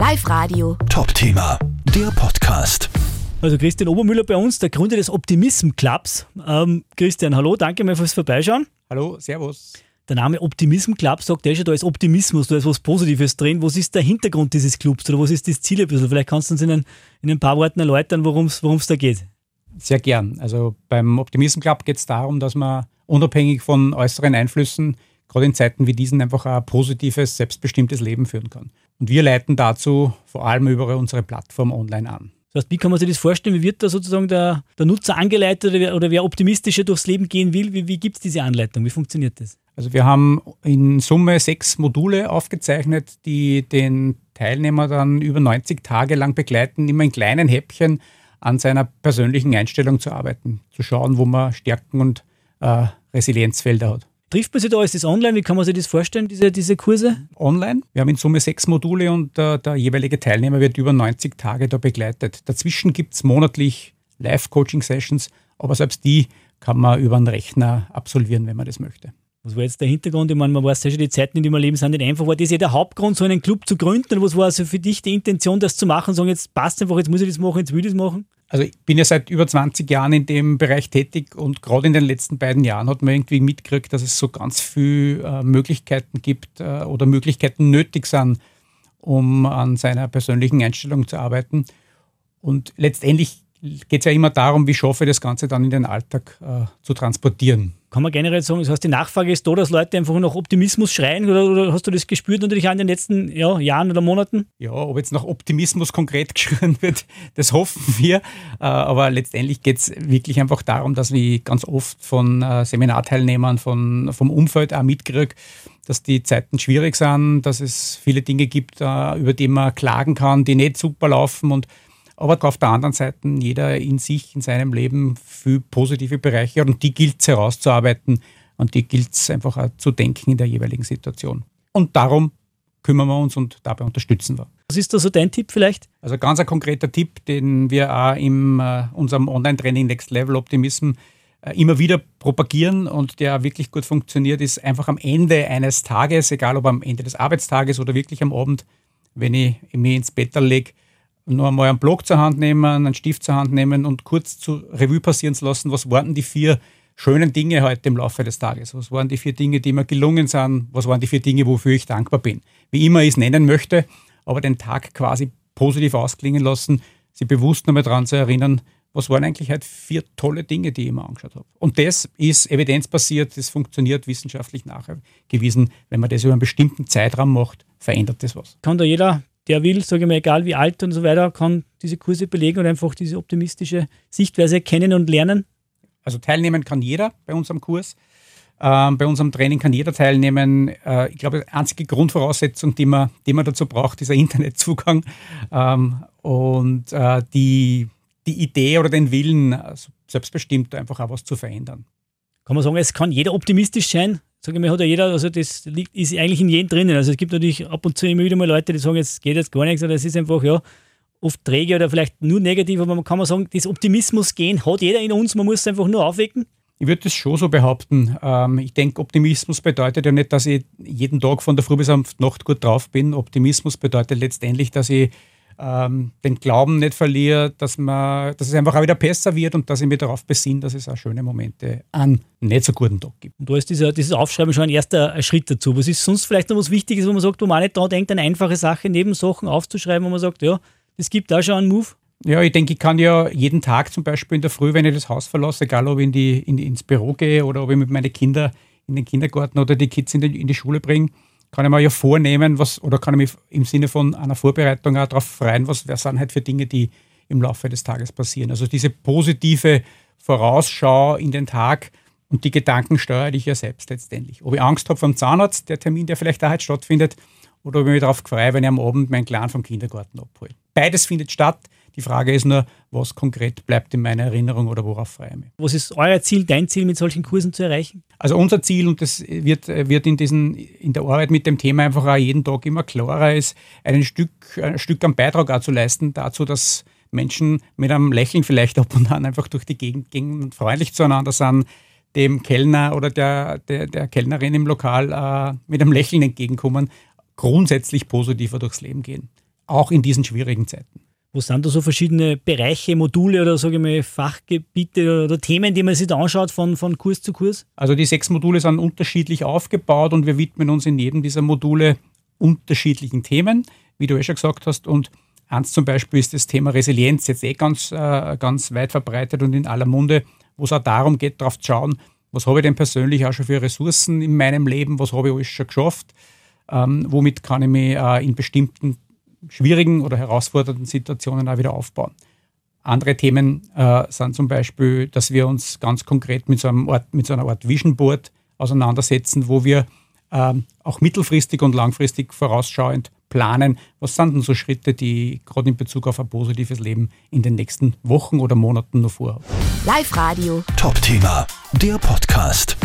Live Radio. Top-Thema, der Podcast. Also Christian Obermüller bei uns, der Gründer des Optimism Clubs. Ähm, Christian, hallo, danke mal fürs Vorbeischauen. Hallo, Servus. Der Name Optimism Club sagt ja schon, da ist Optimismus, da ist was Positives drin. Was ist der Hintergrund dieses Clubs oder was ist das Ziel ein bisschen? Vielleicht kannst du uns in ein, in ein paar Worten erläutern, worum es da geht. Sehr gern. Also beim Optimism Club geht es darum, dass man unabhängig von äußeren Einflüssen, gerade in Zeiten wie diesen, einfach ein positives, selbstbestimmtes Leben führen kann. Und wir leiten dazu vor allem über unsere Plattform online an. Das heißt, wie kann man sich das vorstellen? Wie wird da sozusagen der, der Nutzer angeleitet oder wer, oder wer optimistischer durchs Leben gehen will? Wie, wie gibt es diese Anleitung? Wie funktioniert das? Also wir haben in Summe sechs Module aufgezeichnet, die den Teilnehmer dann über 90 Tage lang begleiten, immer in kleinen Häppchen an seiner persönlichen Einstellung zu arbeiten, zu schauen, wo man Stärken und äh, Resilienzfelder hat. Trifft man sich da? Ist das online? Wie kann man sich das vorstellen, diese, diese Kurse? Online. Wir haben in Summe sechs Module und äh, der jeweilige Teilnehmer wird über 90 Tage da begleitet. Dazwischen gibt es monatlich Live-Coaching-Sessions, aber selbst die kann man über einen Rechner absolvieren, wenn man das möchte. Was war jetzt der Hintergrund? Ich meine, man weiß ja schon, die Zeiten, in denen wir leben, sind nicht einfach. War das ja der Hauptgrund, so einen Club zu gründen? Was war also für dich die Intention, das zu machen? Sagen, jetzt passt einfach, jetzt muss ich das machen, jetzt will ich das machen? Also ich bin ja seit über 20 Jahren in dem Bereich tätig und gerade in den letzten beiden Jahren hat man irgendwie mitgekriegt, dass es so ganz viele äh, Möglichkeiten gibt äh, oder Möglichkeiten nötig sind, um an seiner persönlichen Einstellung zu arbeiten. Und letztendlich geht es ja immer darum, wie schaffe ich das Ganze dann in den Alltag äh, zu transportieren. Kann man generell sagen, das heißt, die Nachfrage ist da, dass Leute einfach nach Optimismus schreien oder, oder hast du das gespürt natürlich auch in den letzten ja, Jahren oder Monaten? Ja, ob jetzt nach Optimismus konkret geschrien wird, das hoffen wir. Äh, aber letztendlich geht es wirklich einfach darum, dass wir ganz oft von äh, Seminarteilnehmern, von, vom Umfeld auch mitkriege, dass die Zeiten schwierig sind, dass es viele Dinge gibt, äh, über die man klagen kann, die nicht super laufen und aber auf der anderen Seite jeder in sich, in seinem Leben viel positive Bereiche und die gilt es herauszuarbeiten und die gilt es einfach auch zu denken in der jeweiligen Situation. Und darum kümmern wir uns und dabei unterstützen wir. Was ist da so dein Tipp vielleicht? Also ganz ein konkreter Tipp, den wir auch in äh, unserem Online-Training Next Level Optimism äh, immer wieder propagieren und der wirklich gut funktioniert, ist einfach am Ende eines Tages, egal ob am Ende des Arbeitstages oder wirklich am Abend, wenn ich mich ins Bett lege, nur einmal einen Block zur Hand nehmen, einen Stift zur Hand nehmen und kurz zu Revue passieren zu lassen, was waren die vier schönen Dinge heute im Laufe des Tages? Was waren die vier Dinge, die mir gelungen sind? Was waren die vier Dinge, wofür ich dankbar bin? Wie immer ich es nennen möchte, aber den Tag quasi positiv ausklingen lassen, sie bewusst nochmal daran zu erinnern, was waren eigentlich halt vier tolle Dinge, die ich mir angeschaut habe. Und das ist evidenzbasiert, das funktioniert wissenschaftlich nachgewiesen. Wenn man das über einen bestimmten Zeitraum macht, verändert das was. Kann da jeder der will, sage ich mal, egal wie alt und so weiter, kann diese Kurse belegen und einfach diese optimistische Sichtweise kennen und lernen? Also teilnehmen kann jeder bei unserem Kurs. Ähm, bei unserem Training kann jeder teilnehmen. Äh, ich glaube, die einzige Grundvoraussetzung, die man, die man dazu braucht, ist ein Internetzugang ähm, und äh, die, die Idee oder den Willen, also selbstbestimmt einfach auch was zu verändern. Kann man sagen, es kann jeder optimistisch sein? Sage ich mal, hat ja jeder, also das liegt, ist eigentlich in jedem drinnen. Also es gibt natürlich ab und zu immer wieder mal Leute, die sagen, es geht jetzt gar nichts oder es ist einfach, ja, oft träge oder vielleicht nur negativ, aber man kann man sagen, das Optimismus-Gehen hat jeder in uns, man muss es einfach nur aufwecken. Ich würde das schon so behaupten. Ähm, ich denke, Optimismus bedeutet ja nicht, dass ich jeden Tag von der Früh bis am Nacht gut drauf bin. Optimismus bedeutet letztendlich, dass ich ähm, den Glauben nicht verliere, dass, man, dass es einfach auch wieder besser wird und dass ich mich darauf besinne, dass es auch schöne Momente an nicht so guten Tag gibt. Und da ist dieser, dieses Aufschreiben schon ein erster Schritt dazu. Was ist sonst vielleicht noch was Wichtiges, wo man sagt, wo man nicht daran denkt, eine einfache Sache neben Sachen aufzuschreiben, wo man sagt, ja, das gibt da schon einen Move? Ja, ich denke, ich kann ja jeden Tag zum Beispiel in der Früh, wenn ich das Haus verlasse, egal ob ich in die, in, ins Büro gehe oder ob ich mit meinen Kindern in den Kindergarten oder die Kids in die, in die Schule bringe, kann ich mir ja vornehmen, was, oder kann ich mich im Sinne von einer Vorbereitung auch darauf freuen, was sind halt für Dinge, die im Laufe des Tages passieren. Also diese positive Vorausschau in den Tag und die Gedanken steuere ich ja selbst letztendlich. Ob ich Angst habe vom Zahnarzt, der Termin, der vielleicht da heute stattfindet, oder ob ich mich darauf freue, wenn ich am Abend meinen Clan vom Kindergarten abhole. Beides findet statt. Die Frage ist nur, was konkret bleibt in meiner Erinnerung oder worauf freue ich mich. Was ist euer Ziel, dein Ziel mit solchen Kursen zu erreichen? Also unser Ziel, und das wird, wird in, diesen, in der Arbeit mit dem Thema einfach auch jeden Tag immer klarer, ist, ein Stück, ein Stück am Beitrag auch zu leisten dazu, dass Menschen mit einem Lächeln vielleicht ab und an einfach durch die Gegend gehen und freundlich zueinander sind, dem Kellner oder der, der, der Kellnerin im Lokal äh, mit einem Lächeln entgegenkommen, grundsätzlich positiver durchs Leben gehen auch in diesen schwierigen Zeiten. Wo sind da so verschiedene Bereiche, Module oder sage ich mal Fachgebiete oder Themen, die man sich da anschaut von, von Kurs zu Kurs? Also die sechs Module sind unterschiedlich aufgebaut und wir widmen uns in jedem dieser Module unterschiedlichen Themen, wie du ja schon gesagt hast. Und eins zum Beispiel ist das Thema Resilienz jetzt eh ganz, äh, ganz weit verbreitet und in aller Munde, wo es auch darum geht, darauf zu schauen, was habe ich denn persönlich auch schon für Ressourcen in meinem Leben, was habe ich alles schon geschafft, ähm, womit kann ich mich äh, in bestimmten schwierigen oder herausfordernden Situationen auch wieder aufbauen. Andere Themen äh, sind zum Beispiel, dass wir uns ganz konkret mit so, einem Art, mit so einer Art Vision Board auseinandersetzen, wo wir ähm, auch mittelfristig und langfristig vorausschauend planen. Was sind denn so Schritte, die gerade in Bezug auf ein positives Leben in den nächsten Wochen oder Monaten noch vorhaben? Live Radio. Top Thema, der Podcast.